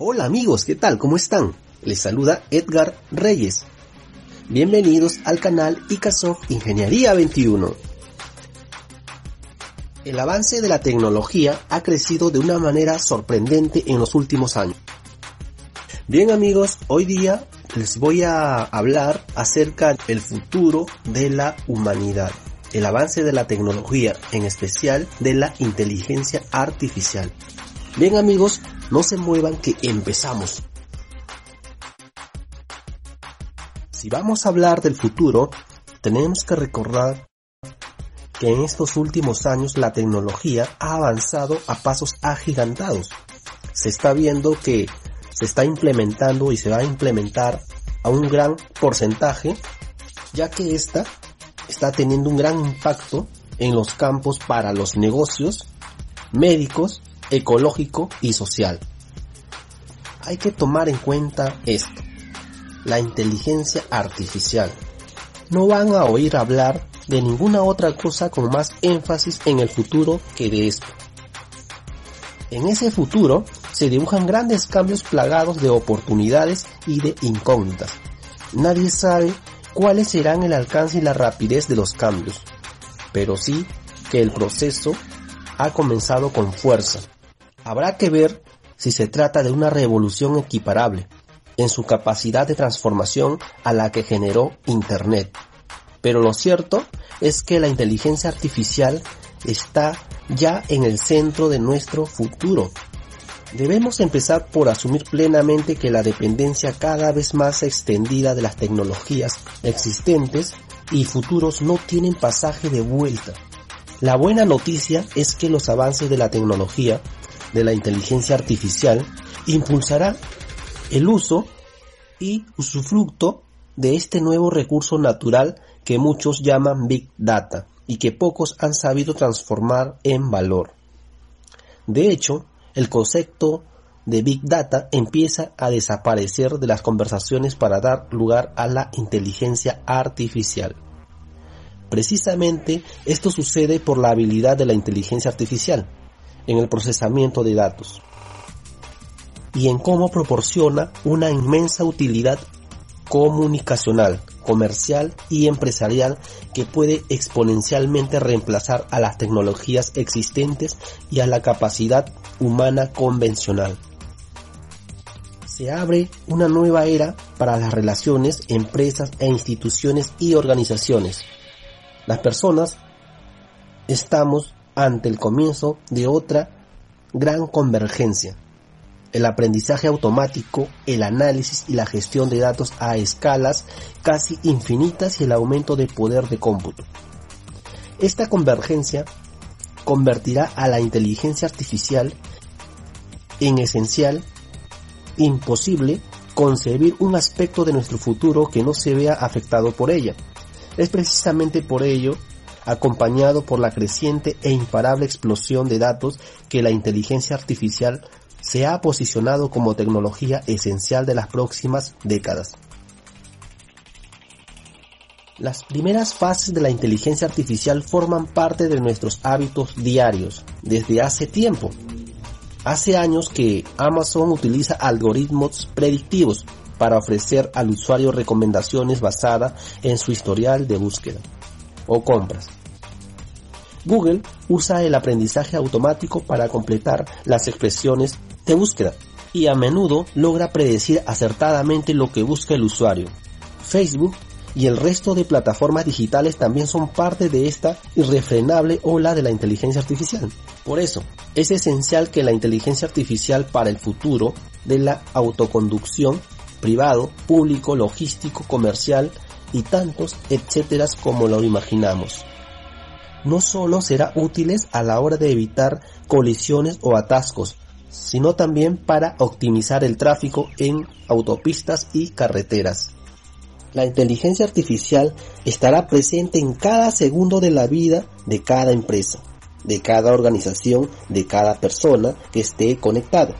Hola amigos, ¿qué tal? ¿Cómo están? Les saluda Edgar Reyes. Bienvenidos al canal Icasoft Ingeniería 21. El avance de la tecnología ha crecido de una manera sorprendente en los últimos años. Bien amigos, hoy día les voy a hablar acerca del futuro de la humanidad, el avance de la tecnología, en especial de la inteligencia artificial. Bien amigos, no se muevan que empezamos. Si vamos a hablar del futuro, tenemos que recordar que en estos últimos años la tecnología ha avanzado a pasos agigantados. Se está viendo que se está implementando y se va a implementar a un gran porcentaje, ya que esta está teniendo un gran impacto en los campos para los negocios, médicos, ecológico y social. Hay que tomar en cuenta esto, la inteligencia artificial. No van a oír hablar de ninguna otra cosa con más énfasis en el futuro que de esto. En ese futuro se dibujan grandes cambios plagados de oportunidades y de incógnitas. Nadie sabe cuáles serán el alcance y la rapidez de los cambios, pero sí que el proceso ha comenzado con fuerza. Habrá que ver si se trata de una revolución equiparable en su capacidad de transformación a la que generó Internet. Pero lo cierto es que la inteligencia artificial está ya en el centro de nuestro futuro. Debemos empezar por asumir plenamente que la dependencia cada vez más extendida de las tecnologías existentes y futuros no tienen pasaje de vuelta. La buena noticia es que los avances de la tecnología, de la inteligencia artificial, impulsará el uso y usufructo de este nuevo recurso natural que muchos llaman Big Data y que pocos han sabido transformar en valor. De hecho, el concepto de Big Data empieza a desaparecer de las conversaciones para dar lugar a la inteligencia artificial. Precisamente esto sucede por la habilidad de la inteligencia artificial en el procesamiento de datos y en cómo proporciona una inmensa utilidad comunicacional, comercial y empresarial que puede exponencialmente reemplazar a las tecnologías existentes y a la capacidad humana convencional. Se abre una nueva era para las relaciones, empresas e instituciones y organizaciones. Las personas estamos ante el comienzo de otra gran convergencia el aprendizaje automático, el análisis y la gestión de datos a escalas casi infinitas y el aumento de poder de cómputo. Esta convergencia convertirá a la inteligencia artificial en esencial, imposible concebir un aspecto de nuestro futuro que no se vea afectado por ella. Es precisamente por ello, acompañado por la creciente e imparable explosión de datos, que la inteligencia artificial se ha posicionado como tecnología esencial de las próximas décadas. Las primeras fases de la inteligencia artificial forman parte de nuestros hábitos diarios desde hace tiempo. Hace años que Amazon utiliza algoritmos predictivos para ofrecer al usuario recomendaciones basadas en su historial de búsqueda o compras. Google usa el aprendizaje automático para completar las expresiones de búsqueda y a menudo logra predecir acertadamente lo que busca el usuario. Facebook y el resto de plataformas digitales también son parte de esta irrefrenable ola de la inteligencia artificial. Por eso, es esencial que la inteligencia artificial para el futuro de la autoconducción privado, público, logístico, comercial y tantos etcétera como lo imaginamos. No solo será útiles a la hora de evitar colisiones o atascos, sino también para optimizar el tráfico en autopistas y carreteras. La inteligencia artificial estará presente en cada segundo de la vida de cada empresa, de cada organización, de cada persona que esté conectada.